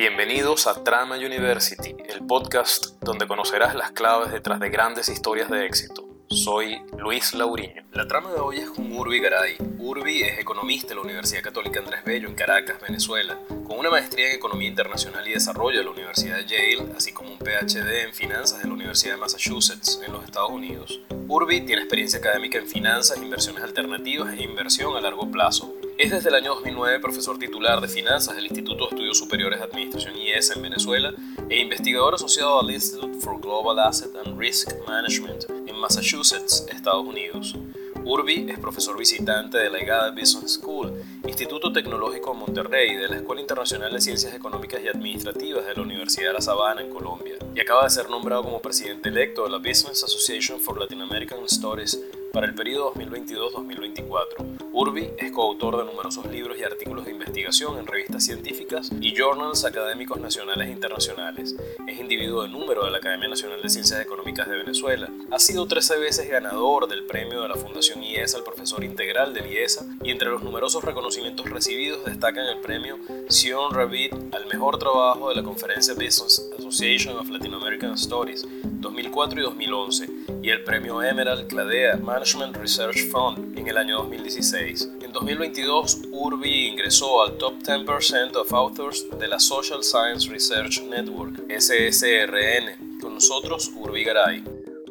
Bienvenidos a Trama University, el podcast donde conocerás las claves detrás de grandes historias de éxito. Soy Luis Lauriño. La trama de hoy es con Urbi Garay. Urbi es economista en la Universidad Católica Andrés Bello en Caracas, Venezuela, con una maestría en Economía Internacional y Desarrollo de la Universidad de Yale, así como un PhD en Finanzas de la Universidad de Massachusetts, en los Estados Unidos. Urbi tiene experiencia académica en finanzas, inversiones alternativas e inversión a largo plazo, es desde el año 2009 profesor titular de finanzas del Instituto de Estudios Superiores de Administración IES en Venezuela e investigador asociado al Institute for Global Asset and Risk Management en Massachusetts, Estados Unidos. Urbi es profesor visitante de la IGADA Business School, Instituto Tecnológico Monterrey, de la Escuela Internacional de Ciencias Económicas y Administrativas de la Universidad de La Sabana en Colombia, y acaba de ser nombrado como presidente electo de la Business Association for Latin American Studies para el periodo 2022-2024. Urbi es coautor de numerosos libros y artículos de investigación en revistas científicas y journals académicos nacionales e internacionales. Es individuo de número de la Academia Nacional de Ciencias Económicas de Venezuela. Ha sido 13 veces ganador del premio de la Fundación IESA al profesor integral del IESA y entre los numerosos reconocimientos recibidos destacan el premio Sion Ravid al mejor trabajo de la conferencia Business Association of Latin American Studies 2004 y 2011 y el premio Emerald Cladea Management Research Fund en el año 2016. En 2022, Urbi ingresó al Top 10% of Authors de la Social Science Research Network, SSRN. Con nosotros, Urbi Garay.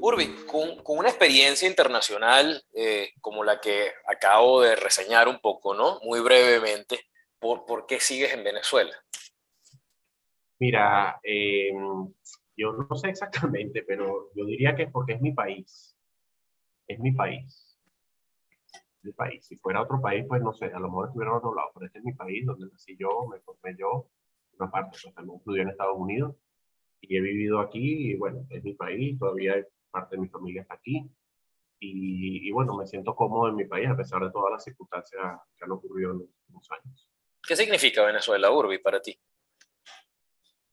Urbi, con, una experiencia internacional eh, como la que acabo de reseñar un poco, ¿no? Muy brevemente, ¿por, por qué sigues en Venezuela? Mira, eh, yo no sé exactamente, pero yo diría que es porque es mi país. Es mi país. Mi país. Si fuera otro país, pues no sé, a lo mejor estuviera en otro lado, pero este es mi país, donde nací yo, me formé yo. Una parte, pues también estudié en Estados Unidos y he vivido aquí y bueno, es mi país, todavía parte de mi familia está aquí. Y, y, bueno, me siento cómodo en mi país a pesar de todas las circunstancias que han ocurrido en los últimos años. ¿Qué significa Venezuela, Urbi, para ti?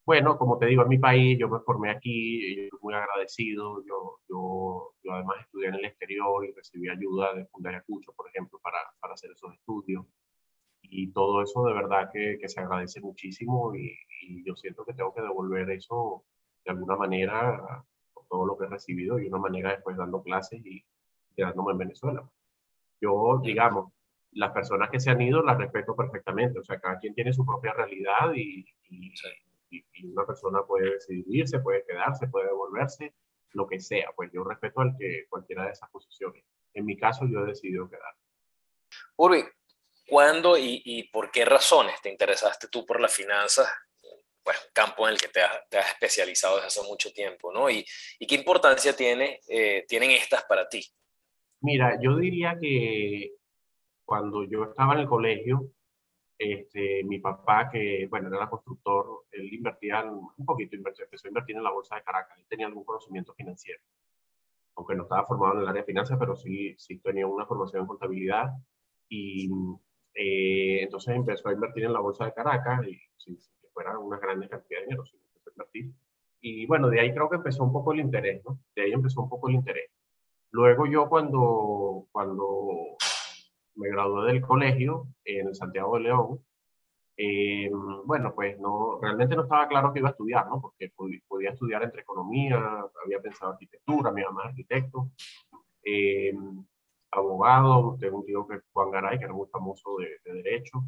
Bueno, como te digo, en mi país, yo me formé aquí, yo estoy muy agradecido, yo, yo, yo, además estudié en el exterior y recibí ayuda de Fundaria Cucho, por ejemplo, para, para, hacer esos estudios. Y todo eso de verdad que, que se agradece muchísimo y, y, yo siento que tengo que devolver eso de alguna manera por todo lo que he recibido y una manera después dando clases y quedándome en Venezuela. Yo, digamos, las personas que se han ido las respeto perfectamente, o sea, cada quien tiene su propia realidad y, y y, una persona puede decidir se puede quedarse, puede devolverse, lo que sea. Pues yo respeto al que cualquiera de esas posiciones. En mi caso, yo he decidido quedar. Urbi, ¿cuándo y, y, por qué razones te interesaste tú por las finanzas? Pues campo en el que te has, te has especializado desde hace mucho tiempo, ¿no? ¿Y, y qué importancia tiene, eh, tienen estas para ti? Mira, yo diría que cuando yo estaba en el colegio, este, mi papá, que bueno, era constructor, él invertía un poquito, empezó a invertir en la bolsa de Caracas, él tenía algún conocimiento financiero, aunque no estaba formado en el área de finanzas, pero sí, sí tenía una formación en contabilidad y eh, entonces empezó a invertir en la bolsa de Caracas y sin que fuera una gran cantidad de dinero, sí, empezó a invertir. Y bueno, de ahí creo que empezó un poco el interés, ¿no? De ahí empezó un poco el interés. Luego yo cuando, cuando me gradué del colegio en Santiago de León. Eh, bueno, pues no, realmente no estaba claro que iba a estudiar, ¿no? Porque podía estudiar entre economía, había pensado arquitectura, mi mamá es arquitecto, eh, abogado, tengo un tío que Juan Garay, que era muy famoso de, de, Derecho,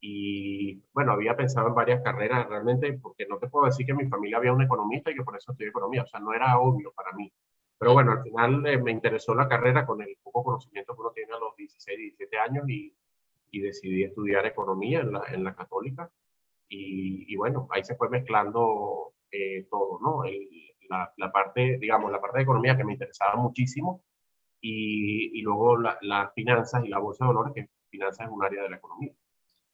y bueno, había pensado en varias carreras realmente, porque no te puedo decir que en mi familia había un economista y que por eso estudié economía, o sea, no era obvio para mí. Pero bueno, al final eh, me interesó la carrera con el poco conocimiento que uno tiene a los 16, 17 años y, y decidí estudiar economía en la, en la católica. Y, y, bueno, ahí se fue mezclando eh, todo, ¿no? El, la, la, parte, digamos, la parte de economía que me interesaba muchísimo y, y luego las la finanzas y la bolsa de valores, que finanzas es un área de la economía.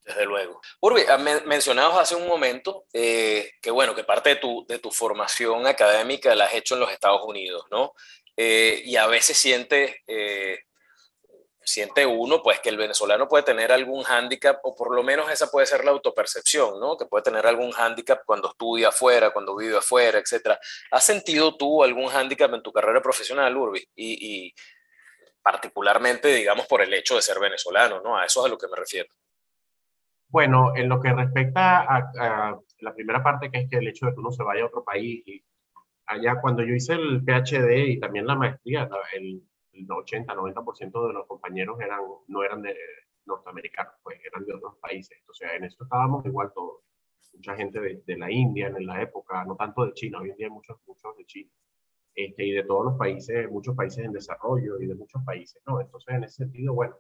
Desde luego. Urbi, ah, mencionabas hace un momento eh, que, bueno, que parte de tu, de tu formación académica la has hecho en los Estados Unidos, ¿no? Eh, y a veces siente, eh, siente uno, pues, que el venezolano puede tener algún hándicap, o por lo menos esa puede ser la autopercepción, ¿no? Que puede tener algún hándicap cuando estudia afuera, cuando vive afuera, etc. ¿Has sentido tú algún hándicap en tu carrera profesional, Urbi? Y, y particularmente, digamos, por el hecho de ser venezolano, ¿no? A eso es a lo que me refiero. Bueno, en lo que respecta a, la primera parte, que es que el hecho de que uno se vaya a otro país, y allá cuando yo hice el PhD y también la maestría, el, 80-90% de los compañeros no eran de norteamericanos, pues eran de otros países. O sea, en esto estábamos igual todos. Mucha gente de, de, la India en la época, no tanto de China, hoy en día muchos, muchos de China. Este, y de todos los países, muchos países en desarrollo y de muchos países, ¿no? Entonces, en ese sentido, bueno,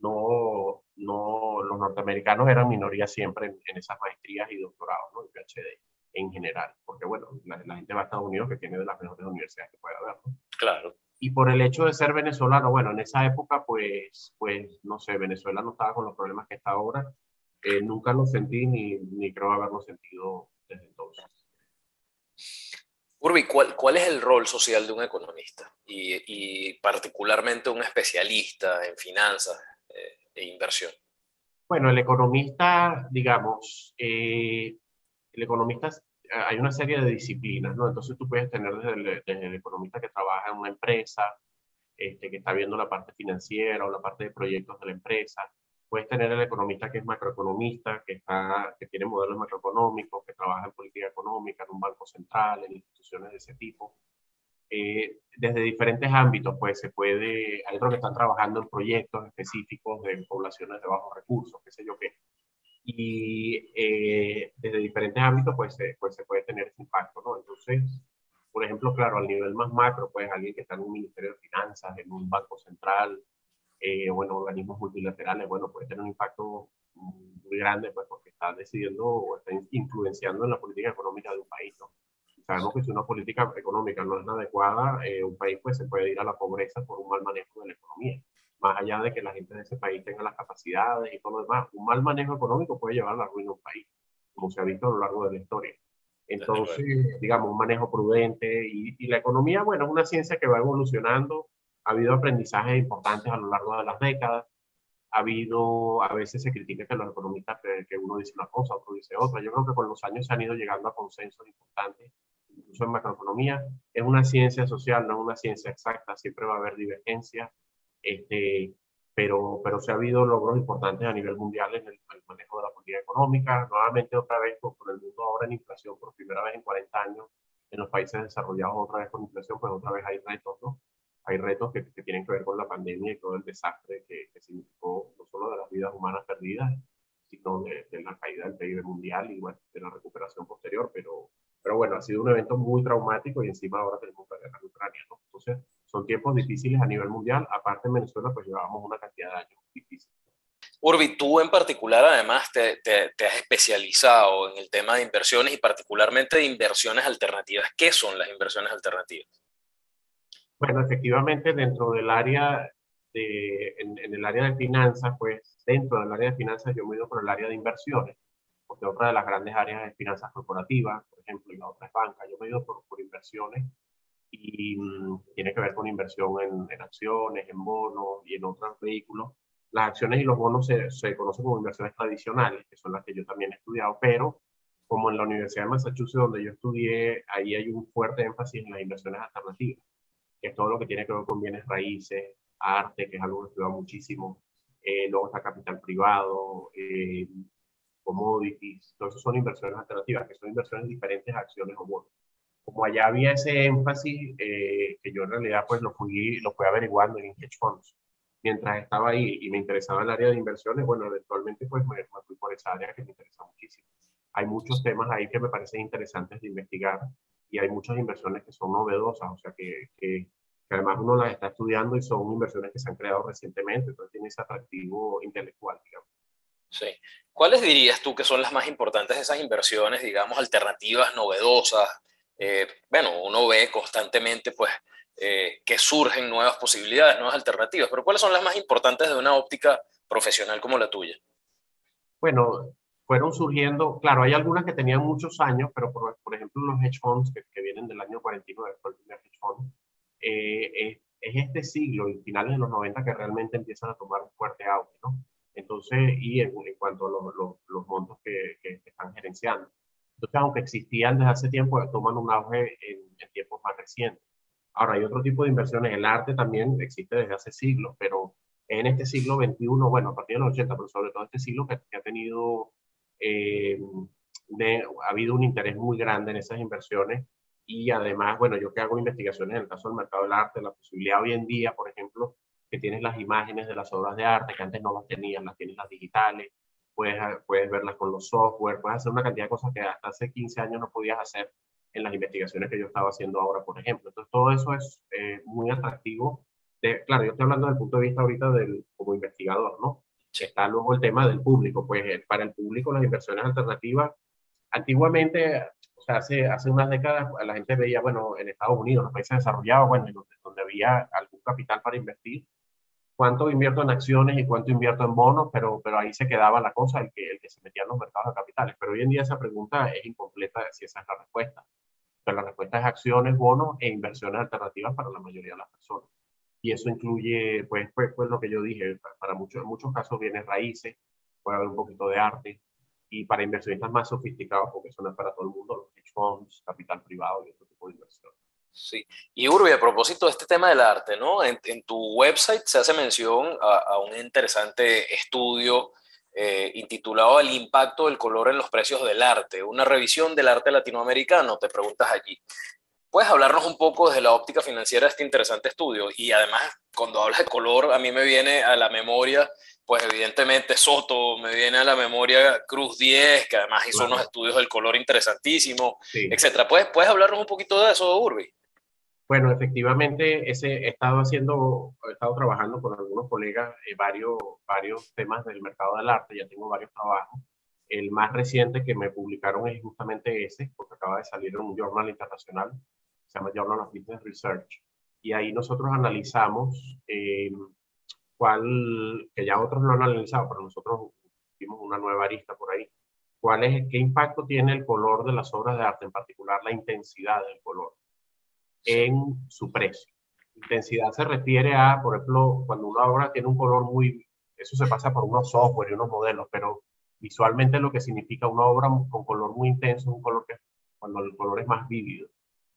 no, no, los norteamericanos eran minoría siempre en, esas maestrías y doctorados, ¿no? El PhD en general, porque bueno, la, gente va a Estados Unidos que tiene de las mejores universidades que puede haber, ¿no? Claro. Y por el hecho de ser venezolano, bueno, en esa época, pues, pues, no sé, Venezuela no estaba con los problemas que está ahora. Eh, nunca lo sentí ni, ni creo haberlo sentido desde entonces. Urbi, ¿cuál, ¿cuál, es el rol social de un economista y, y particularmente un especialista en finanzas, e inversión? Bueno, el economista, digamos, eh, el economista, hay una serie de disciplinas, ¿no? Entonces tú puedes tener desde el, economista que trabaja en una empresa, este, que está viendo la parte financiera o la parte de proyectos de la empresa. Puedes tener el economista que es macroeconomista, que, está, que tiene modelos macroeconómicos, que trabaja en política económica, en un banco central, en instituciones de ese tipo. Eh, desde diferentes ámbitos, pues se puede, hay otros que están trabajando en proyectos específicos de poblaciones de bajos recursos, qué sé yo qué. Y eh, desde diferentes ámbitos, pues, pues se puede tener ese impacto, ¿no? Entonces, por ejemplo, claro, al nivel más macro, pues alguien que está en un Ministerio de Finanzas, en un banco central, eh, o en organismos multilaterales, bueno, puede tener un impacto muy grande, pues porque está decidiendo o está influenciando en la política económica de un país, ¿no? Sabemos que si una política económica no es la adecuada, eh, un país pues se puede ir a la pobreza por un mal manejo de la economía. Más allá de que la gente de ese país tenga las capacidades y todo lo demás, un mal manejo económico puede llevar a la ruina de un país, como se ha visto a lo largo de la historia. Entonces, digamos, un manejo prudente y, y, la economía, bueno, es una ciencia que va evolucionando. Ha habido aprendizajes importantes a lo largo de las décadas. Ha habido, a veces se critica que los economistas, que uno dice una cosa, otro dice otra. Yo creo que con los años se han ido llegando a consensos importantes incluso en macroeconomía, es una ciencia social, no es una ciencia exacta, siempre va a haber divergencias, este, pero, pero se ha habido logros importantes a nivel mundial en el, manejo de la política económica, nuevamente otra vez con, el mundo ahora en inflación por primera vez en 40 años, en los países desarrollados otra vez con inflación, pues otra vez hay retos, ¿no? Hay retos que, que tienen que ver con la pandemia y todo el desastre que, que significó no solo de las vidas humanas perdidas, sino de, de, la caída del PIB mundial y bueno, de la recuperación posterior, pero, pero bueno, ha sido un evento muy traumático y encima ahora tenemos la guerra en Ucrania, ¿no? Entonces, son tiempos difíciles a nivel mundial. Aparte en Venezuela, pues llevábamos una cantidad de años difíciles. Urbi, tú en particular además te, te, te, has especializado en el tema de inversiones y particularmente de inversiones alternativas. ¿Qué son las inversiones alternativas? Bueno, efectivamente dentro del área de, en, en el área de finanzas, pues dentro del área de finanzas yo me he ido por el área de inversiones porque otra de las grandes áreas es finanzas corporativas, por ejemplo, y la otra es banca. Yo me he ido por, por inversiones y mm, tiene que ver con inversión en, en, acciones, en bonos y en otros vehículos. Las acciones y los bonos se, se, conocen como inversiones tradicionales, que son las que yo también he estudiado, pero como en la Universidad de Massachusetts, donde yo estudié, ahí hay un fuerte énfasis en las inversiones alternativas, que es todo lo que tiene que ver con bienes raíces, arte, que es algo que estudiado muchísimo, eh, luego está capital privado, eh, commodities, eso son inversiones alternativas, que son inversiones diferentes a acciones o bonos. Como allá había ese énfasis, eh, que yo en realidad pues lo fui, lo fui averiguando en hedge funds, mientras estaba ahí y me interesaba el área de inversiones, bueno, eventualmente pues me, me fui por esa área que me interesa muchísimo. Hay muchos temas ahí que me parecen interesantes de investigar y hay muchas inversiones que son novedosas, o sea que, que, que, además uno las está estudiando y son inversiones que se han creado recientemente, entonces tiene ese atractivo intelectual, digamos. Sí. ¿Cuáles dirías tú que son las más importantes de esas inversiones, digamos, alternativas, novedosas? Eh, bueno, uno ve constantemente, pues, eh, que surgen nuevas posibilidades, nuevas alternativas, pero ¿cuáles son las más importantes de una óptica profesional como la tuya? Bueno, fueron surgiendo, claro, hay algunas que tenían muchos años, pero por, ejemplo los hedge funds que, vienen del año 49, fue el primer hedge fund, eh, es, es, este siglo y finales de los 90 que realmente empiezan a tomar un fuerte auge, ¿no? Entonces, y en, en cuanto a los, los, los montos que, que, están gerenciando. Entonces, aunque existían desde hace tiempo, toman un auge en, en, tiempos más recientes. Ahora, hay otro tipo de inversiones. El arte también existe desde hace siglos, pero en este siglo XXI, bueno, a partir de los 80, pero sobre todo este siglo que, ha tenido, eh, ha habido un interés muy grande en esas inversiones y además, bueno, yo que hago investigaciones en el caso del mercado del arte, la posibilidad hoy en día, por ejemplo, que tienes las imágenes de las obras de arte, que antes no las tenías, las tienes las digitales, puedes, puedes verlas con los software, puedes hacer una cantidad de cosas que hasta hace 15 años no podías hacer en las investigaciones que yo estaba haciendo ahora, por ejemplo. Entonces, todo eso es eh, muy atractivo. De, claro, yo estoy hablando desde el punto de vista ahorita del, como investigador, ¿no? Está luego el tema del público. Pues eh, para el público las inversiones alternativas, antiguamente, o sea, hace, hace unas décadas la gente veía, bueno, en Estados Unidos, los países desarrollados, bueno, donde, donde había algún capital para invertir, cuánto invierto en acciones y cuánto invierto en bonos, pero, pero ahí se quedaba la cosa, el que, el que se metía en los mercados de capitales. Pero hoy en día esa pregunta es incompleta si esa es la respuesta. Pero la respuesta es acciones, bonos e inversiones alternativas para la mayoría de las personas. Y eso incluye, pues, pues, pues lo que yo dije, para muchos, en muchos casos bienes raíces, puede haber un poquito de arte, y para inversionistas más sofisticados, porque eso no es para todo el mundo, los hedge funds, capital privado y otro tipo de inversión. Sí. Y Urbi, a propósito de este tema del arte, ¿no? En, tu website se hace mención a, un interesante estudio eh, intitulado El impacto del color en los precios del arte, una revisión del arte latinoamericano, te preguntas allí. ¿Puedes hablarnos un poco desde la óptica financiera de este interesante estudio? Y además, cuando hablas de color, a mí me viene a la memoria, pues evidentemente Soto, me viene a la memoria Cruz 10, que además hizo unos estudios del color interesantísimimo, etcétera. ¿Puedes, ¿Puedes hablarnos un poquito de eso, Urbi? Bueno, efectivamente, ese, he estado haciendo, he estado trabajando con algunos colegas eh, varios, varios temas del mercado del arte, ya tengo varios trabajos. El más reciente que me publicaron es justamente ese, porque acaba de salir en un journal internacional, se llama Journal of Business Research, y ahí nosotros analizamos eh, cuál, que ya otros lo han analizado, pero nosotros vimos una nueva arista por ahí, cuál es, qué impacto tiene el color de las obras de arte, en particular la intensidad del color en su precio. Intensidad se refiere a, por ejemplo, cuando una obra tiene un color muy, eso se pasa por unos software y unos modelos, pero visualmente lo que significa una obra con color muy intenso es un color que cuando el color es más vívido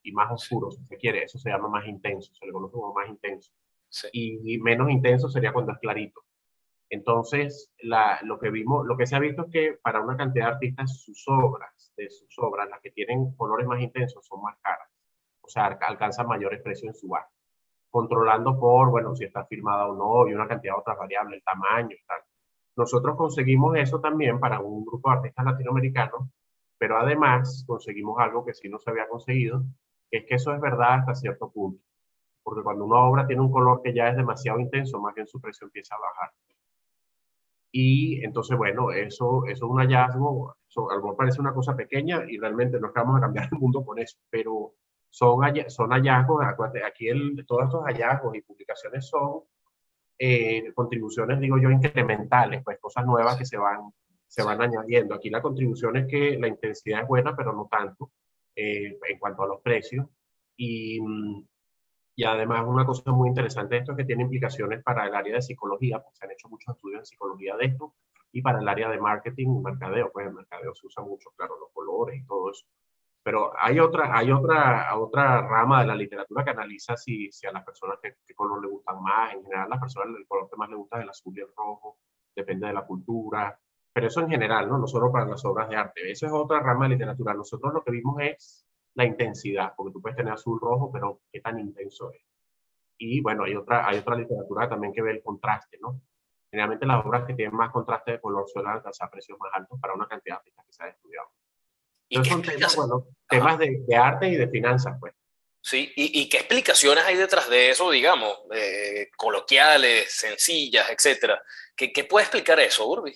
y más oscuro, si se quiere, eso se llama más intenso, se le conoce como más intenso. Y, menos intenso sería cuando es clarito. Entonces, la, lo que vimos, lo que se ha visto es que para una cantidad de artistas, sus obras, de sus obras, las que tienen colores más intensos, son más caras sea, alcanza mayores precios en su bar, controlando por, bueno, si está firmada o no, y una cantidad de otras variables, el tamaño tal. Nosotros conseguimos eso también para un grupo de artistas latinoamericanos, pero además conseguimos algo que sí no se había conseguido, que es que eso es verdad hasta cierto punto. Porque cuando una obra tiene un color que ya es demasiado intenso, más bien su precio empieza a bajar. Y entonces, bueno, eso, eso es un hallazgo, eso, a lo mejor parece una cosa pequeña y realmente no es que vamos a cambiar el mundo con eso, pero son, son hallazgos, aquí el, todos estos hallazgos y publicaciones son eh, contribuciones, digo yo, incrementales, pues cosas nuevas que se van, se van añadiendo. Aquí la contribución es que la intensidad es buena, pero no tanto eh, en cuanto a los precios. Y, y además una cosa muy interesante de esto es que tiene implicaciones para el área de psicología, porque se han hecho muchos estudios en psicología de esto, y para el área de marketing y mercadeo, pues el mercadeo se usa mucho, claro, los colores y todo eso. Pero hay otra, hay otra, otra rama de la literatura que analiza si, si a las personas qué, color le gustan más. En general, las personas el color que más le gusta es el azul y el rojo, depende de la cultura. Pero eso en general, ¿no? No solo para las obras de arte. Esa es otra rama de literatura. Nosotros lo que vimos es la intensidad, porque tú puedes tener azul rojo, pero qué tan intenso es. Y bueno, hay otra, hay otra literatura también que ve el contraste, ¿no? Generalmente las obras que tienen más contraste de color suelen alcanzar precios más altos para una cantidad de artistas que se ha estudiado. ¿Y son temas, bueno, temas de, de, arte y de finanzas, pues. Sí, ¿Y, ¿Y, qué explicaciones hay detrás de eso, digamos, eh, coloquiales, sencillas, etcétera? ¿Qué, ¿Qué, puede explicar eso, Urbi?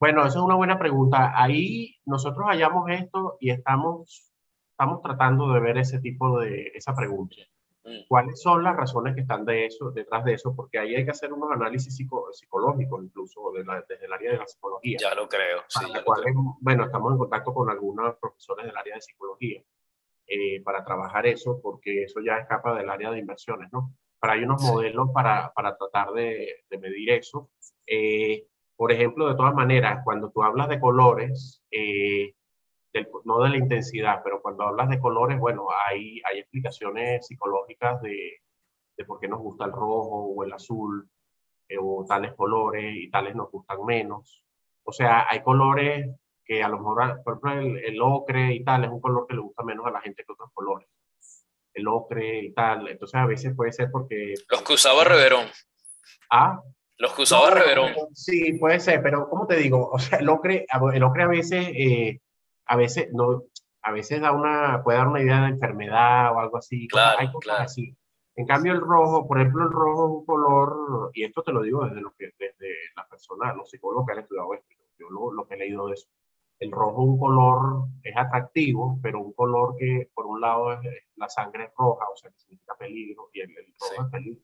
Bueno, esa es una buena pregunta. Ahí nosotros hallamos esto y estamos, estamos tratando de ver ese tipo de, esa pregunta. Mm. ¿Cuáles son las razones que están de eso, detrás de eso? Porque ahí hay que hacer unos análisis psicológicos, incluso desde el área de la psicología. Ya lo creo. Sí, Bueno, estamos en contacto con algunos profesores del área de psicología eh, para trabajar eso, porque eso ya escapa del área de inversiones, ¿no? Pero hay unos modelos para, para tratar de, de, medir eso. Eh, por ejemplo, de todas maneras, cuando tú hablas de colores, eh, no de la intensidad, pero cuando hablas de colores, bueno, hay, hay explicaciones psicológicas de, de por qué nos gusta el rojo o el azul. eh, o tales colores y tales nos gustan menos. O sea, hay colores que a lo mejor, por ejemplo, el, el, ocre y tal es un color que le gusta menos a la gente que otros colores. El ocre y tal. Entonces, a veces puede ser porque. Los que usaba Reverón. Ah. Los que usaba Reverón. Sí, puede ser, pero ¿cómo te digo? O sea, el ocre, el ocre a veces, eh, a veces no, a veces da una, puede dar una idea de enfermedad o algo así. Claro, hay cosas claro. así. En cambio, el rojo, por ejemplo, el rojo es un color, y esto te lo digo desde, lo que, desde la persona, los psicólogos que han estudiado esto, yo lo, lo que he leído de eso. El rojo es un color, es atractivo, pero un color que por un lado es, la sangre es roja, o sea, que significa peligro, y el, el rojo Sí. es peligro.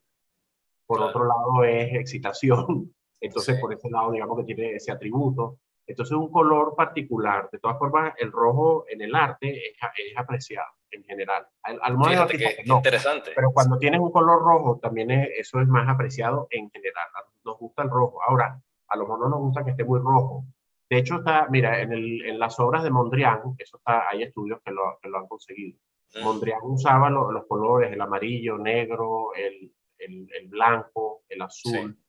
Por Claro. otro lado es excitación, entonces Sí. por ese lado digamos que tiene ese atributo. Entonces un color particular. De todas formas, el rojo en el arte es, es apreciado en general. Al, al modo Fíjate que, no. interesante. Pero cuando tienes un color rojo, también es- eso es más apreciado en general. Nos gusta el rojo. Ahora, a lo mejor no nos gusta que esté muy rojo. De hecho, está, mira, en, el, en las obras de Mondrian, eso está, hay estudios que lo, que lo han conseguido. Mm, Mondrian usaba lo- los colores, el amarillo, negro, el, el, el blanco, el azul, sí.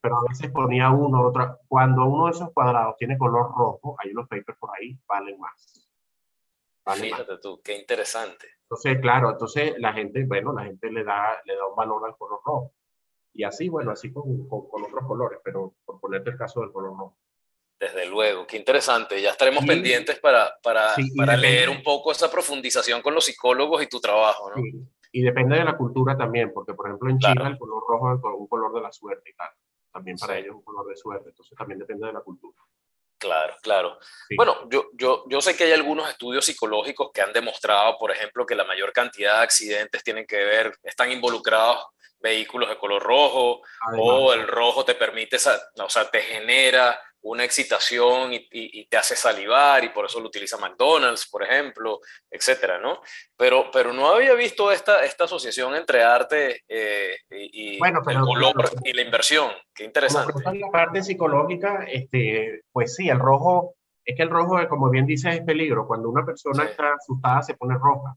Pero a veces ponía uno, otro. Cuando uno de esos cuadrados tiene color rojo, hay unos papers por ahí, valen más. Valen más. Fíjate tú, qué interesante. Entonces, claro, entonces la gente, bueno, la gente le da, le da un valor al color rojo. Y así, bueno, así con, con, con otros colores, pero por ponerte el caso del color rojo. Desde luego, qué interesante. Ya estaremos Sí. pendientes para, para, Sí, para leer un poco esa profundización con los psicólogos y tu trabajo, ¿no? Sí. Y depende de la cultura también, porque por ejemplo en Claro. China el color rojo es un color de la suerte y tal. También para Sí. ellos es un color de suerte, entonces también depende de la cultura. Claro, claro. Sí. Bueno, yo, yo, yo sé que hay algunos estudios psicológicos que han demostrado, por ejemplo, que la mayor cantidad de accidentes tienen que ver, están involucrados vehículos de color rojo, Además, o el rojo te permite, o sea, te genera una excitación y, y- y te hace salivar y por eso lo utiliza McDonald's, por ejemplo, etcétera, ¿no? Pero, pero no había visto esta, esta asociación entre arte eh, y, y Bueno, el pero- color claro. y la inversión. Qué interesante. en la parte psicológica, este, pues sí, el rojo, es que el rojo, como bien dices, es peligro. Cuando una persona Sí. está asustada se pone roja.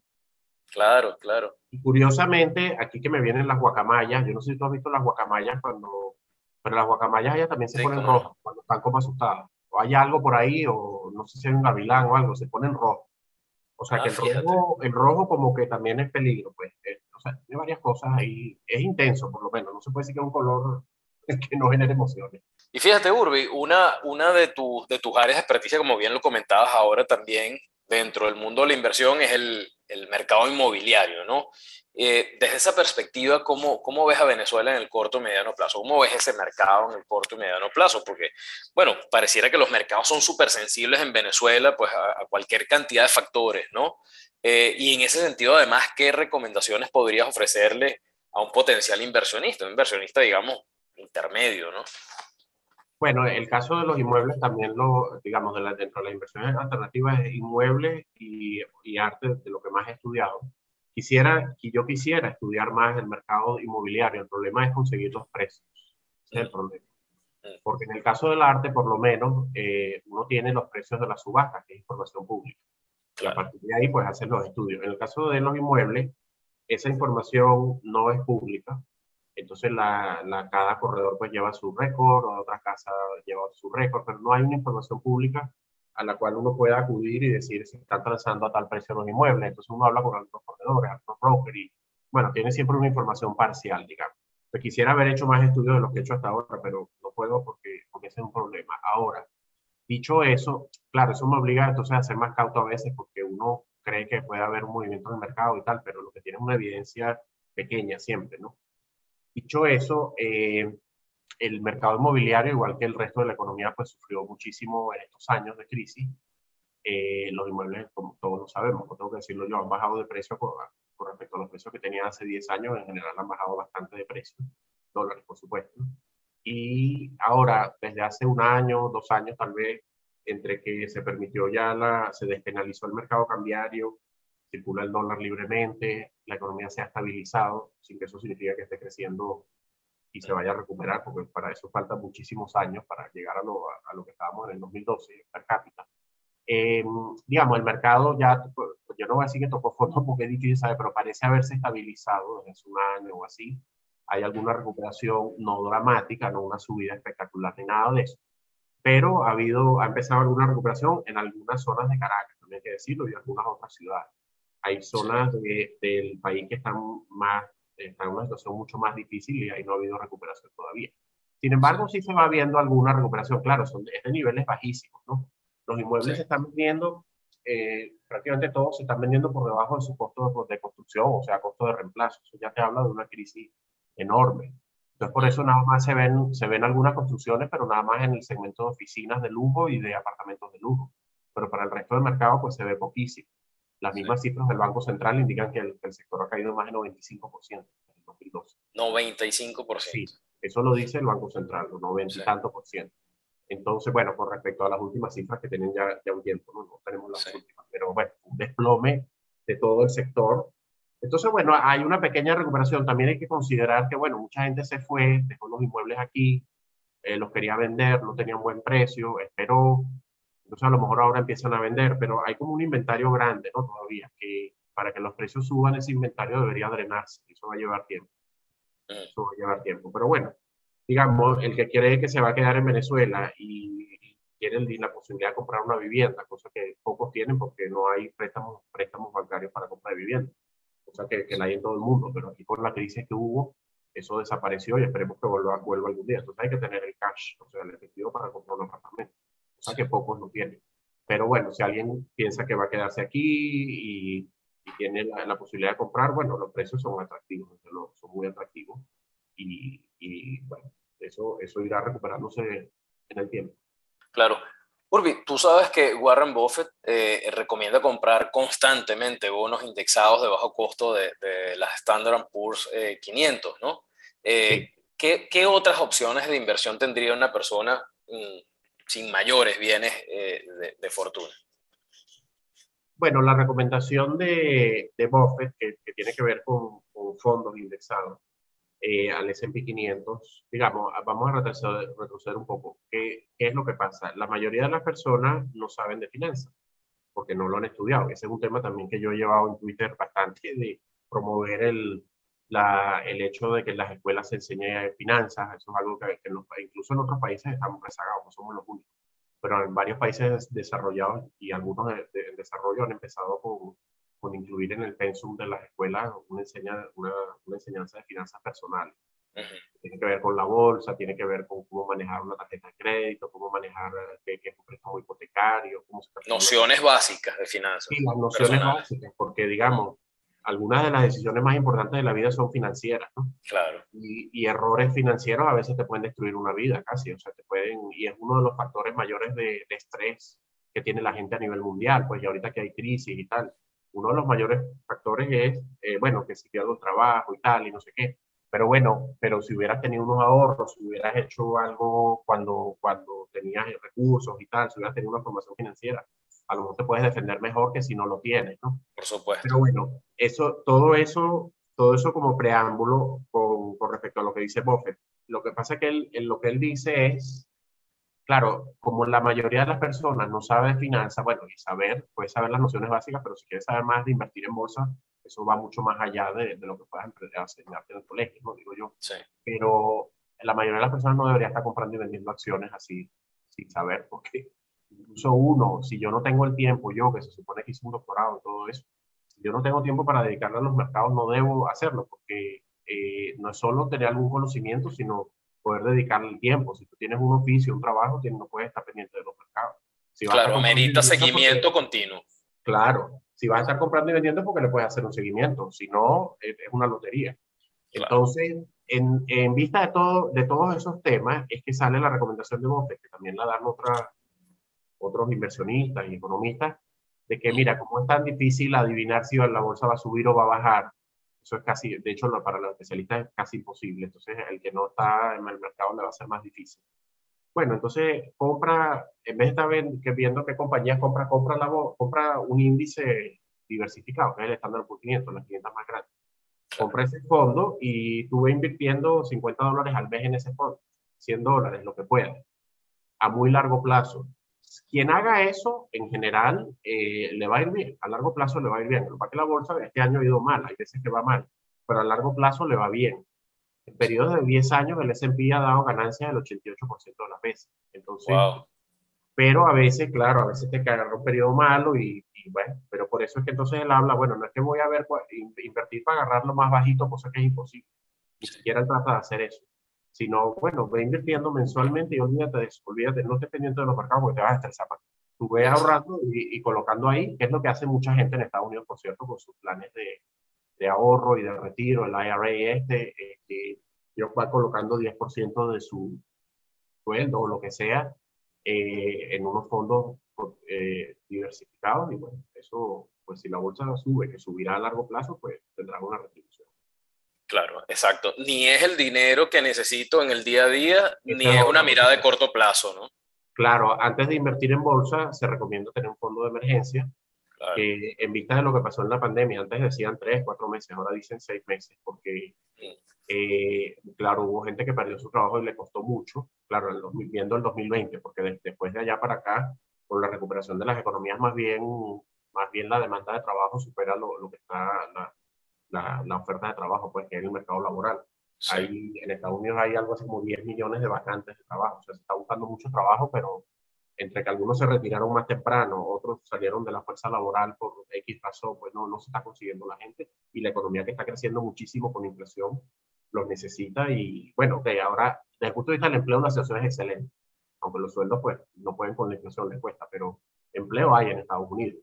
Claro, claro. Y curiosamente, aquí que me vienen las guacamayas, yo no sé si tú has visto las guacamayas cuando, pero las guacamayas ellas también se Sí, ponen no. rojas cuando están como asustadas. O hay algo por ahí, o no sé si hay un gavilán o algo, se ponen rojos. O sea Ah, que el fíjate. rojo, el rojo como que también es peligro, pues. eh, o sea, tiene varias cosas ahí. Es intenso, por lo menos. No se puede decir que es un color que no genere emociones. Y fíjate, Urbi, una, una de, tus de tus áreas de experticia, como bien lo comentabas ahora también, dentro del mundo de la inversión, es el, el mercado inmobiliario, ¿no? Eh, desde esa perspectiva, ¿cómo, ¿cómo ves a Venezuela en el corto y mediano plazo? ¿Cómo ves ese mercado en el corto y mediano plazo? Porque, bueno, pareciera que los mercados son súper sensibles en Venezuela, pues a, cualquier cantidad de factores, ¿no? Eh, y en ese sentido, además, ¿qué recomendaciones podrías ofrecerle a un potencial inversionista? Un inversionista, digamos, intermedio, ¿no? Bueno, el caso de los inmuebles también lo, digamos, de la, dentro de las inversiones alternativas es inmuebles y, y arte, de lo que más he estudiado. Quisiera, y yo quisiera estudiar más el mercado inmobiliario. El problema es conseguir los precios. Ese es el problema. Porque en el caso del arte, por lo menos, eh, uno tiene los precios de las subastas, que es información pública. Y a partir de ahí, pues, hacer los estudios. En el caso de los inmuebles, esa información no es pública. Entonces, la, la, cada corredor pues lleva su récord, o otra casa lleva su récord, pero no hay una información pública a la cual uno pueda acudir y decir si están transando a tal precio los inmuebles. Entonces, uno habla con algunos corredores, algunos brokers, y bueno, tiene siempre una información parcial, digamos. Pues quisiera haber hecho más estudios de los que he hecho hasta ahora, pero no puedo porque, porque ese es un problema. Ahora, dicho eso, claro, eso me obliga entonces a ser más cauto a veces porque uno cree que puede haber un movimiento en el mercado y tal, pero lo que tiene es una evidencia pequeña siempre, ¿no? Dicho eso, eh, el mercado inmobiliario, igual que el resto de la economía, pues sufrió muchísimo en estos años de crisis. Eh, los inmuebles, como todos lo sabemos, no tengo que decirlo yo, han bajado de precio con, con, respecto a los precios que tenían hace 10 años. En general han bajado bastante de precio, dólares por supuesto. Y ahora, desde hace un año, dos años tal vez, entre que se permitió ya la, se despenalizó el mercado cambiario, circula el dólar libremente, la economía se ha estabilizado, sin que eso signifique que esté creciendo y se vaya a recuperar, porque para eso faltan muchísimos años para llegar a lo, a, lo que estábamos en el 2012 per cápita. Eh, digamos, el mercado ya, yo no voy a decir que tocó fondo porque es difícil saber, pero parece haberse estabilizado desde hace un año o así. hay alguna recuperación no dramática, no una subida espectacular ni nada de eso. Pero ha habido, ha empezado alguna recuperación en algunas zonas de Caracas, también hay que decirlo, y algunas otras ciudades. Hay zonas del país que están más, están en una situación mucho más difícil y ahí no ha habido recuperación todavía. Sin embargo, sí se va viendo alguna recuperación. Claro, son de, de niveles bajísimos, ¿no? Los inmuebles se están vendiendo, eh, prácticamente todos se están vendiendo por debajo de su costo de, construcción, o sea, costo de reemplazo. Eso ya te habla de una crisis enorme. Entonces, por eso nada más se ven, se ven algunas construcciones, pero nada más en el segmento de oficinas de lujo y de apartamentos de lujo. Pero para el resto del mercado, pues se ve poquísimo. Las mismas cifras del Banco Central indican que el, sector ha caído más de 95% en 2012. 95%. Sí, eso lo dice el Banco Central, 90 y tanto por ciento. Entonces, bueno, con respecto a las últimas cifras que tienen ya, ya un tiempo, ¿no? tenemos las últimas, pero bueno, un desplome de todo el sector. Entonces, bueno, hay una pequeña recuperación. También hay que considerar que, bueno, mucha gente se fue, dejó los inmuebles aquí, eh, los quería vender, no tenían buen precio, esperó. Entonces, a lo mejor ahora empiezan a vender, pero hay como un inventario grande, ¿no? Todavía, que para que los precios suban, ese inventario debería drenarse. Eso va a llevar tiempo. Eso va a llevar tiempo. Pero bueno, digamos, el que quiere que se va a quedar en Venezuela y, tiene la posibilidad de comprar una vivienda, cosa que pocos tienen porque no hay préstamos, préstamos bancarios para comprar vivienda, cosa que, que la hay en todo el mundo, pero aquí por la crisis que hubo, eso desapareció y esperemos que vuelva, vuelva algún día. Entonces hay que tener el cash, o sea, el efectivo para comprar un apartamento, cosa que pocos no tienen. Pero bueno, si alguien piensa que va a quedarse aquí y, tiene la, posibilidad de comprar, bueno, los precios son atractivos, son muy atractivos y, y bueno, eso, eso irá recuperándose en el tiempo. Claro. Urbi, tú sabes que Warren Buffett eh, recomienda comprar constantemente bonos indexados de bajo costo de, de las Standard Poor's 500, eh, ¿no? Eh, ¿qué, ¿qué, otras opciones de inversión tendría una persona mm, sin mayores bienes de, de, fortuna? Bueno, la recomendación de, de Buffett, que, tiene que ver con, con fondos indexados, eh, al S&P 500, digamos, vamos a retroceder, un poco. ¿Qué, ¿Qué, es lo que pasa? La mayoría de las personas no saben de finanzas porque no lo han estudiado. Ese es un tema también que yo he llevado en Twitter bastante de promover el, la, el hecho de que en las escuelas se enseñe finanzas. Eso es algo que, incluso en otros países estamos rezagados, no somos los únicos. Pero en varios países desarrollados y algunos de, de desarrollo han empezado con, con incluir en el pensum de las escuelas una, una, una enseñanza de finanzas personales. Tiene que ver con la bolsa, tiene que ver con cómo manejar una tarjeta de crédito, cómo manejar qué, es un préstamo hipotecario. Cómo nociones básicas de finanzas. Sí, las nociones básicas, porque digamos, algunas de las decisiones más importantes de la vida son financieras, ¿no? Claro. Y, y, errores financieros a veces te pueden destruir una vida casi, o sea, te pueden, y es uno de los factores mayores de, de estrés que tiene la gente a nivel mundial, pues y ahorita que hay crisis y tal uno de los mayores factores es, eh, bueno, que si pierdo el trabajo y tal, y no sé qué. Pero bueno, pero si hubieras tenido unos ahorros, si hubieras hecho algo cuando, cuando tenías recursos y tal, si hubieras tenido una formación financiera, a lo mejor te puedes defender mejor que si no lo tienes, ¿no? Por supuesto. Pero bueno, eso, todo eso, todo eso como preámbulo con, con respecto a lo que dice Buffett. Lo que pasa es que él, lo que él dice es Claro, como la mayoría de las personas no sabe de finanzas, bueno, y saber, puedes saber las nociones básicas, pero si quieres saber más de invertir en bolsa, eso va mucho más allá de, lo que puedas enseñarte en el colegio, ¿no? Digo yo. Sí. Pero la mayoría de las personas no debería estar comprando y vendiendo acciones así, sin saber, porque incluso uno, si yo no tengo el tiempo, yo que se supone que hice un doctorado y todo eso, si yo no tengo tiempo para dedicarle a los mercados, no debo hacerlo, porque eh, no es solo tener algún conocimiento, sino poder dedicarle el tiempo. Si tú tienes un oficio, un trabajo, no puedes estar pendiente de los mercados. Si claro, merita seguimiento continuo. Claro, si vas a estar comprando y vendiendo porque le puedes hacer un seguimiento, si no, es una lotería. Entonces, en, en, vista de, todo, de todos esos temas, es que sale la recomendación de Buffett, que también la dan otra, otros inversionistas y economistas, de que mira, como es tan difícil adivinar si la bolsa va a subir o va a bajar, eso es casi, de hecho, para los especialistas es casi imposible. Entonces, el que no está en el mercado le va a ser más difícil. Bueno, entonces compra, en vez de estar viendo qué compañías compra, compra, la, compra un índice diversificado, que es el estándar por 500, las 500 más grandes. Compra ese fondo y tú invirtiendo 50 dólares al mes en ese fondo, 100 dólares, lo que pueda, a muy largo plazo. Quien haga eso, en general, eh, le va a ir bien. A largo plazo le va a ir bien. Lo que la bolsa este año ha ido mal, hay veces que va mal, pero a largo plazo le va bien. En periodos de 10 años el S&P ha dado ganancias del 88% de las veces. Entonces, pero a veces, claro, a veces te agarra un periodo malo y, bueno, pero por eso es que entonces él habla, bueno, no es que voy a ver, invertir para agarrarlo más bajito, cosa que es imposible. Ni siquiera él trata de hacer eso. Sino, bueno, ve invirtiendo mensualmente y olvídate de eso, olvídate, no estés pendiente de los mercados porque te vas a estresar más. Tú ve ahorrando y, colocando ahí, que es lo que hace mucha gente en Estados Unidos, por cierto, con sus planes de, de ahorro y de retiro, el IRA este, que yo va colocando 10% de su sueldo o lo que sea eh, en unos fondos eh, diversificados y bueno, eso, pues si la bolsa sube, que subirá a largo plazo, pues tendrá una retribución. Claro, exacto. Ni es el dinero que necesito en el día a día, ni es una mirada de corto plazo, ¿no? Claro, antes de invertir en bolsa, se recomienda tener un fondo de emergencia que en vista de lo que pasó en la pandemia, antes decían tres, cuatro meses, ahora dicen seis meses, porque eh, claro, hubo gente que perdió su trabajo y le costó mucho, claro, el viendo el 2020, porque después de allá para acá, con la recuperación de las economías, más bien, más bien la demanda de trabajo supera lo, lo que está la, la, oferta de trabajo, pues que es el mercado laboral. Hay, en Estados Unidos hay algo así como 10 millones de vacantes de trabajo, o sea, se está buscando mucho trabajo, pero entre que algunos se retiraron más temprano, otros salieron de la fuerza laboral por X pasó, pues no, no se está consiguiendo la gente y la economía que está creciendo muchísimo con inflación los necesita y bueno, que ahora desde el punto de vista del empleo la situación es excelente, aunque los sueldos pues no pueden con la inflación, les cuesta, pero empleo hay en Estados Unidos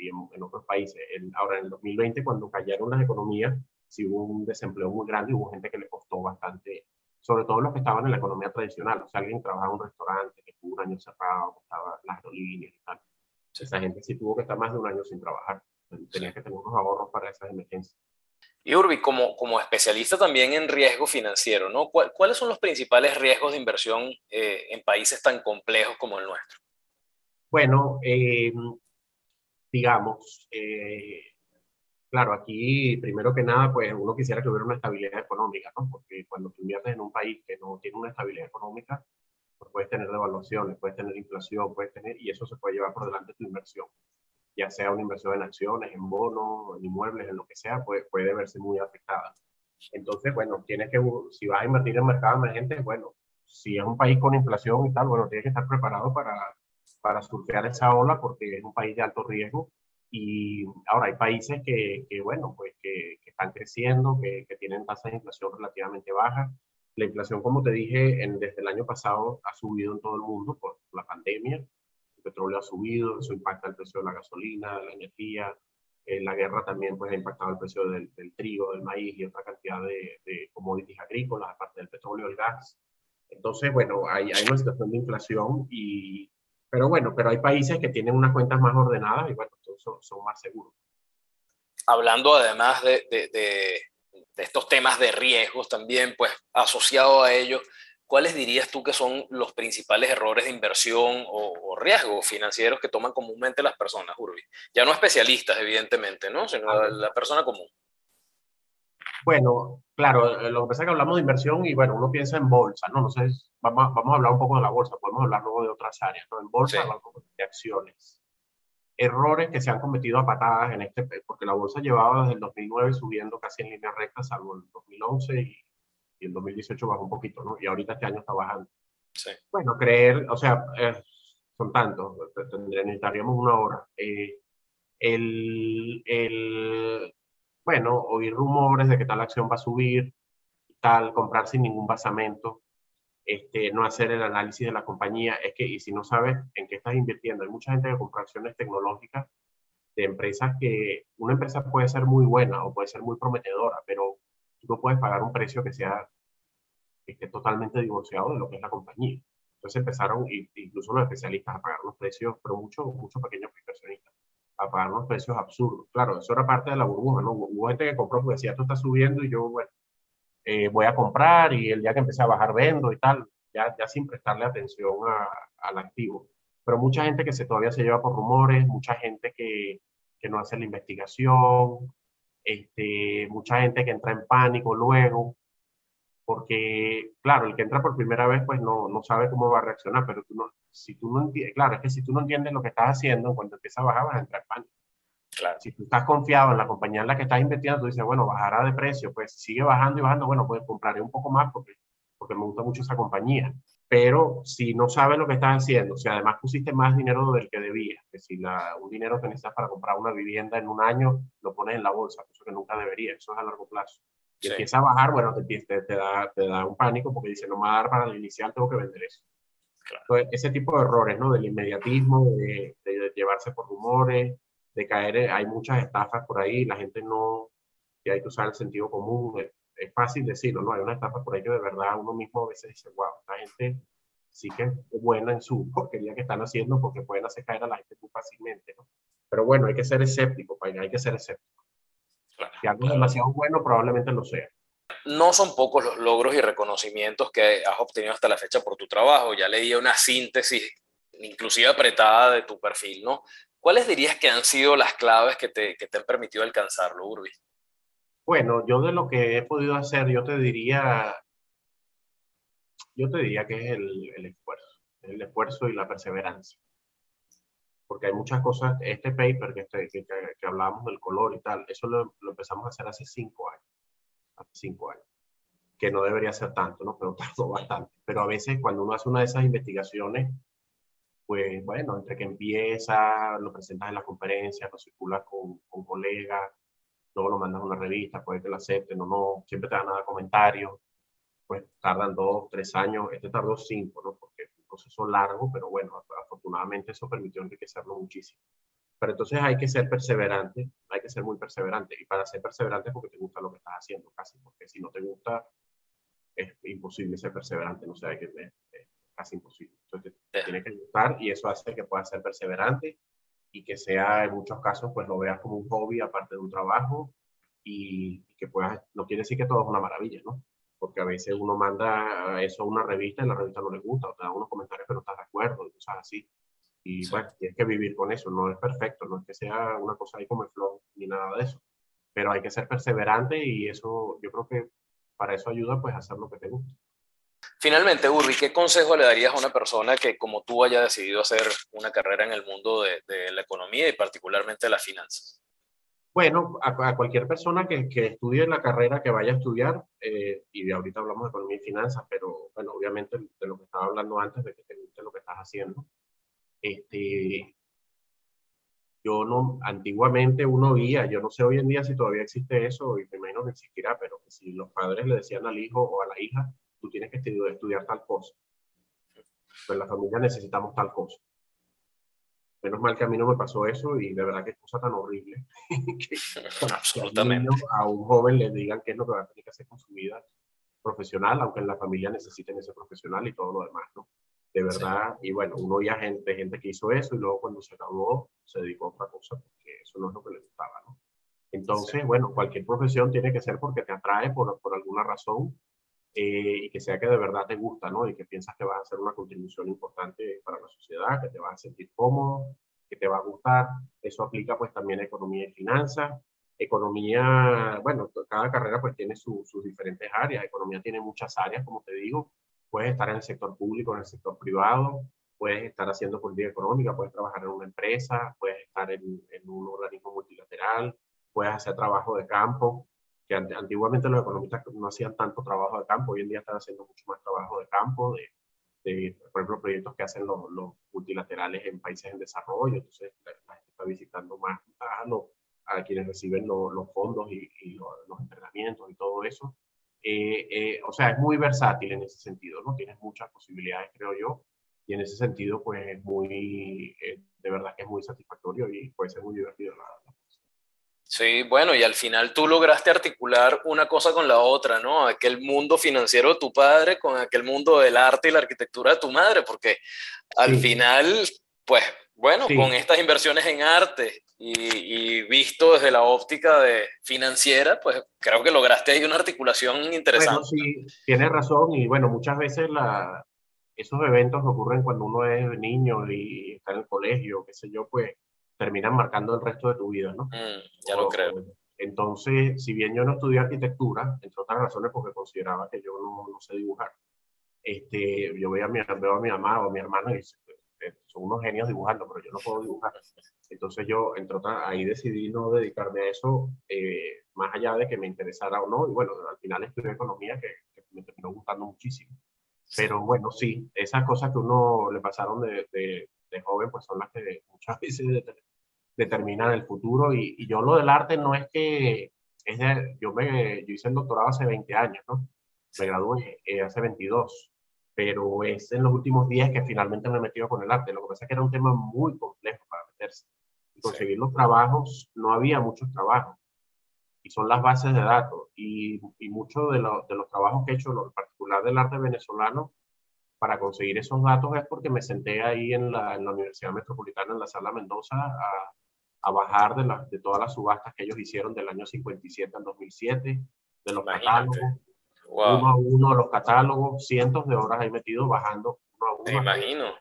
y, en, otros países. ahora en el 2020 cuando cayeron las economías, sí hubo un desempleo muy grande y hubo gente que le costó bastante sobre todo los que estaban en la economía tradicional. O sea, alguien trabajaba en un restaurante que tuvo un año cerrado, estaba las aerolíneas y tal. Esa gente sí tuvo que estar más de un año sin trabajar. Tenía que tener unos ahorros para esas emergencias. Y Urbi, como, como especialista también en riesgo financiero, ¿no? ¿Cuáles son los principales riesgos de inversión eh, en países tan complejos como el nuestro? Bueno, eh, digamos, eh, Claro, aquí primero que nada, pues uno quisiera que hubiera una estabilidad económica, ¿no? Porque cuando tú inviertes en un país que no tiene una estabilidad económica, pues puedes tener devaluaciones, puedes tener inflación, puedes tener, y eso se puede llevar por delante tu inversión. Ya sea una inversión en acciones, en bonos, en inmuebles, en lo que sea, puede, puede verse muy afectada. Entonces, bueno, tienes que, si vas a invertir en mercado emergente, bueno, si es un país con inflación y tal, bueno, tienes que estar preparado para, para surfear esa ola porque es un país de alto riesgo y ahora hay países que, que bueno, pues que, que, están creciendo, que, que, tienen tasas de inflación relativamente bajas. La inflación, como te dije, en, desde el año pasado ha subido en todo el mundo por la pandemia. El petróleo ha subido, eso impacta el precio de la gasolina, de la energía. Eh, la guerra también pues, ha impactado el precio del, del trigo, del maíz y otra cantidad de, de commodities agrícolas, aparte del petróleo, el gas. Entonces, bueno, hay, hay una situación de inflación y, pero bueno, pero hay países que tienen unas cuentas más ordenadas y bueno, son, son más seguros. Hablando además de, de, de, estos temas de riesgos también, pues asociado a ellos, ¿cuáles dirías tú que son los principales errores de inversión o, riesgos financieros que toman comúnmente las personas, Urbi? Ya no especialistas, evidentemente, ¿no? Sino la, la persona común. Bueno, claro, lo que pasa es que hablamos de inversión y bueno, uno piensa en bolsa, ¿no? No sé, vamos vamos a hablar un poco de la bolsa, podemos hablar luego de otras áreas, ¿no? En bolsa, de acciones. Errores que se han cometido a patadas en este, porque la bolsa llevaba desde el 2009 subiendo casi en línea recta, salvo el 2011 y, y el 2018 bajó un poquito, ¿no? Y ahorita este año está bajando. Sí. Bueno, creer, o sea, eh, son tantos, necesitaríamos una hora. Eh, el, el, bueno, oír rumores de que tal acción va a subir, tal, comprar sin ningún basamento, este, no hacer el análisis de la compañía, es que, y si no sabes en qué estás invirtiendo, hay mucha gente que compra acciones tecnológicas de empresas que, una empresa puede ser muy buena o puede ser muy prometedora, pero tú no puedes pagar un precio que sea esté totalmente divorciado de lo que es la compañía. Entonces empezaron, incluso los especialistas, a pagar unos precios, pero muchos mucho pequeños inversionistas, a pagar unos precios absurdos. Claro, eso era parte de la burbuja, ¿no? Hubo gente que compró porque decía, esto está subiendo y yo, bueno, eh, voy a comprar y el día que empecé a bajar vendo y tal, ya, ya sin prestarle atención al activo. Pero mucha gente que se, todavía se lleva por rumores, mucha gente que, que no hace la investigación, este, mucha gente que entra en pánico luego, porque, claro, el que entra por primera vez, pues no, no sabe cómo va a reaccionar, pero tú no, si tú no claro, es que si tú no entiendes lo que estás haciendo, cuando empieza a bajar vas a entrar en pánico. Claro. Si tú estás confiado en la compañía en la que estás invirtiendo, tú dices, bueno, bajará de precio, pues sigue bajando y bajando, bueno, pues compraré un poco más porque, porque me gusta mucho esa compañía. Pero si no sabes lo que estás haciendo, si además pusiste más dinero del que debías, que si la, un dinero que necesitas para comprar una vivienda en un año, lo pones en la bolsa, eso que nunca debería, eso es a largo plazo. Y empieza a bajar, bueno, te, te, te, da, te da un pánico porque dice, no me va a dar para el inicial, tengo que vender eso. Entonces, ese tipo de errores, ¿no? Del inmediatismo, de, de, llevarse por rumores, de caer, hay muchas estafas por ahí, la gente no, que hay que usar el sentido común, es, fácil decirlo, ¿no? Hay una estafa por ahí que de verdad uno mismo a veces dice, wow, esta gente sí que es buena en su porquería que están haciendo porque pueden hacer caer a la gente muy fácilmente, ¿no? Pero bueno, hay que ser escéptico, hay que ser escéptico. si algo es demasiado bueno, probablemente lo sea no son pocos los logros y reconocimientos que has obtenido hasta la fecha por tu trabajo. Ya leí una síntesis, inclusive apretada, de tu perfil, ¿no? ¿Cuáles dirías que han sido las claves que te, que te han permitido alcanzarlo, Urbi? Bueno, yo de lo que he podido hacer, yo te diría, yo te diría que es el, el esfuerzo, el esfuerzo y la perseverancia. Porque hay muchas cosas, este paper que, este, que, que, hablábamos del color y tal, eso lo, lo empezamos a hacer hace cinco años hace cinco años, que no debería ser tanto, ¿no? Pero tardó bastante. Pero a veces cuando uno hace una de esas investigaciones, pues bueno, entre que empieza, lo presentas en la conferencia, lo circulas con, con colegas, luego lo mandas a una revista, puede que lo acepten o no, siempre te dan nada comentarios, pues tardan dos, tres años, este tardó cinco, ¿no? Porque es un proceso largo, pero bueno, afortunadamente eso permitió enriquecerlo muchísimo. Pero entonces hay que ser perseverante, hay que ser muy perseverante. Y para ser perseverante porque te gusta lo que estás haciendo, casi. Porque si no te gusta, es imposible ser perseverante, no sé, hay que, es, casi imposible. Entonces te, tiene que gustar y eso hace que puedas ser perseverante y que sea en muchos casos, pues lo veas como un hobby aparte de un trabajo y, que puedas, no quiere decir que todo es una maravilla, ¿no? Porque a veces uno manda eso a una revista y la revista no le gusta o te da unos comentarios pero no estás de acuerdo y cosas así. Y bueno, tienes que vivir con eso, no es perfecto, no es que sea una cosa ahí como el flow, ni nada de eso. Pero hay que ser perseverante y eso, yo creo que para eso ayuda pues a hacer lo que te gusta. Finalmente, Urbi, ¿qué consejo le darías a una persona que como tú haya decidido hacer una carrera en el mundo de, la economía y particularmente de las finanzas? Bueno, a, cualquier persona que, estudie la carrera que vaya a estudiar, eh, y de ahorita hablamos de economía y finanzas, pero bueno, obviamente de lo que estaba hablando antes, de que te guste lo que estás haciendo, este, yo no, antiguamente uno oía, yo no sé hoy en día si todavía existe eso, y me imagino que existirá, pero si los padres le decían al hijo o a la hija, tú tienes que estudiar, tal cosa, pues la familia necesitamos tal cosa. Menos mal que a mí no me pasó eso y de verdad que es cosa tan horrible que, Absolutamente. a un joven le digan qué es lo que va a tener que hacer con su vida profesional, aunque en la familia necesiten ese profesional y todo lo demás, ¿no? de verdad. Y bueno, uno ya gente, gente que hizo eso y luego cuando se graduó se dedicó a otra cosa porque eso no es lo que le gustaba, ¿no? Entonces, bueno, cualquier profesión tiene que ser porque te atrae por, por alguna razón eh, y que sea que de verdad te gusta, ¿no? Y que piensas que vas a hacer una contribución importante para la sociedad, que te vas a sentir cómodo, que te va a gustar. Eso aplica pues también a economía y finanzas. Economía, bueno, cada carrera pues tiene sus diferentes áreas. Economía tiene muchas áreas, como te digo. Puedes estar en el sector público, en el sector privado, puedes estar haciendo política económica, puedes trabajar en una empresa, puedes estar en, un organismo multilateral, puedes hacer trabajo de campo, que antiguamente los economistas no hacían tanto trabajo de campo, hoy en día están haciendo mucho más trabajo de campo, de, por ejemplo, proyectos que hacen los, multilaterales en países en desarrollo, entonces la, gente está visitando más a, a quienes reciben los fondos y, y los entrenamientos y todo eso. Eh, eh, o sea, es muy versátil en ese sentido, ¿no? Tienes muchas posibilidades, creo yo, y en ese sentido, pues es muy, eh, de verdad que es muy satisfactorio y puede ser muy divertido. La, Sí, bueno, y al final tú lograste articular una cosa con la otra, ¿no? Aquel mundo financiero de tu padre con aquel mundo del arte y la arquitectura de tu madre, porque al final, pues bueno, con estas inversiones en arte y, visto desde la óptica de financiera, pues creo que lograste ahí una articulación interesante. Bueno, sí, tienes razón y bueno, muchas veces la, esos eventos ocurren cuando uno es niño y está en el colegio, qué sé yo, pues terminan marcando el resto de tu vida, ¿no? Mm, ya lo creo. Entonces, si bien yo no estudié arquitectura, entre otras razones porque consideraba que yo no, no sé dibujar, este, yo veo a, mi, veo a mi mamá o a mi hermano y son unos genios dibujando, pero yo no puedo dibujar. Entonces yo, entre otras, ahí decidí no dedicarme a eso, eh, más allá de que me interesara o no. Y bueno, al final estudié economía, que, me terminó gustando muchísimo. Pero bueno, sí, esas cosas que uno le pasaron de, de, joven, pues son las que muchas veces determinan el futuro. Y, yo lo del arte no es que, es de, yo, me, yo hice el doctorado hace 20 años, ¿no? Me gradué eh, hace 22 pero es en los últimos días que finalmente me he metido con el arte. Lo que pasa es que era un tema muy complejo para meterse. Conseguir los trabajos, no había muchos trabajos. Y son las bases de datos. Y, y muchos de, de, los trabajos que he hecho, en particular del arte venezolano, para conseguir esos datos es porque me senté ahí en la, en la Universidad Metropolitana, en la Sala Mendoza, a, a bajar de, la, de todas las subastas que ellos hicieron del año 57 al 2007, de los catálogos uno a uno los catálogos, cientos de horas he metido bajando uno a uno. Me imagino.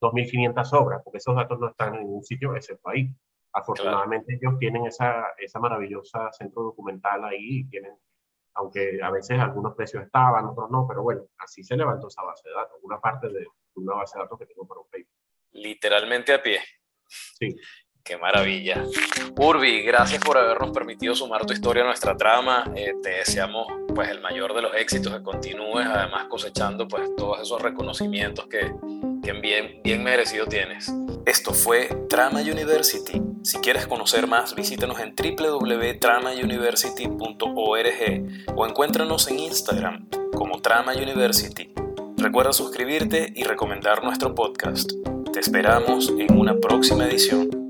2.500 obras, porque esos datos no están en ningún sitio excepto ahí. Afortunadamente ellos tienen esa, esa maravillosa centro documental ahí, tienen, aunque a veces algunos precios estaban, otros no, pero bueno, así se levantó esa base de datos, una parte de una base de datos que tengo para un paper. Literalmente a pie. Sí. Qué maravilla. Urbi, gracias por habernos permitido sumar tu historia a nuestra trama. Eh, te deseamos pues el mayor de los éxitos, que continúes además cosechando pues todos esos reconocimientos que, que bien, bien merecido tienes. Esto fue Trama University. Si quieres conocer más, visítanos en www.tramauniversity.org o encuéntranos en Instagram como Trama University. Recuerda suscribirte y recomendar nuestro podcast. Te esperamos en una próxima edición.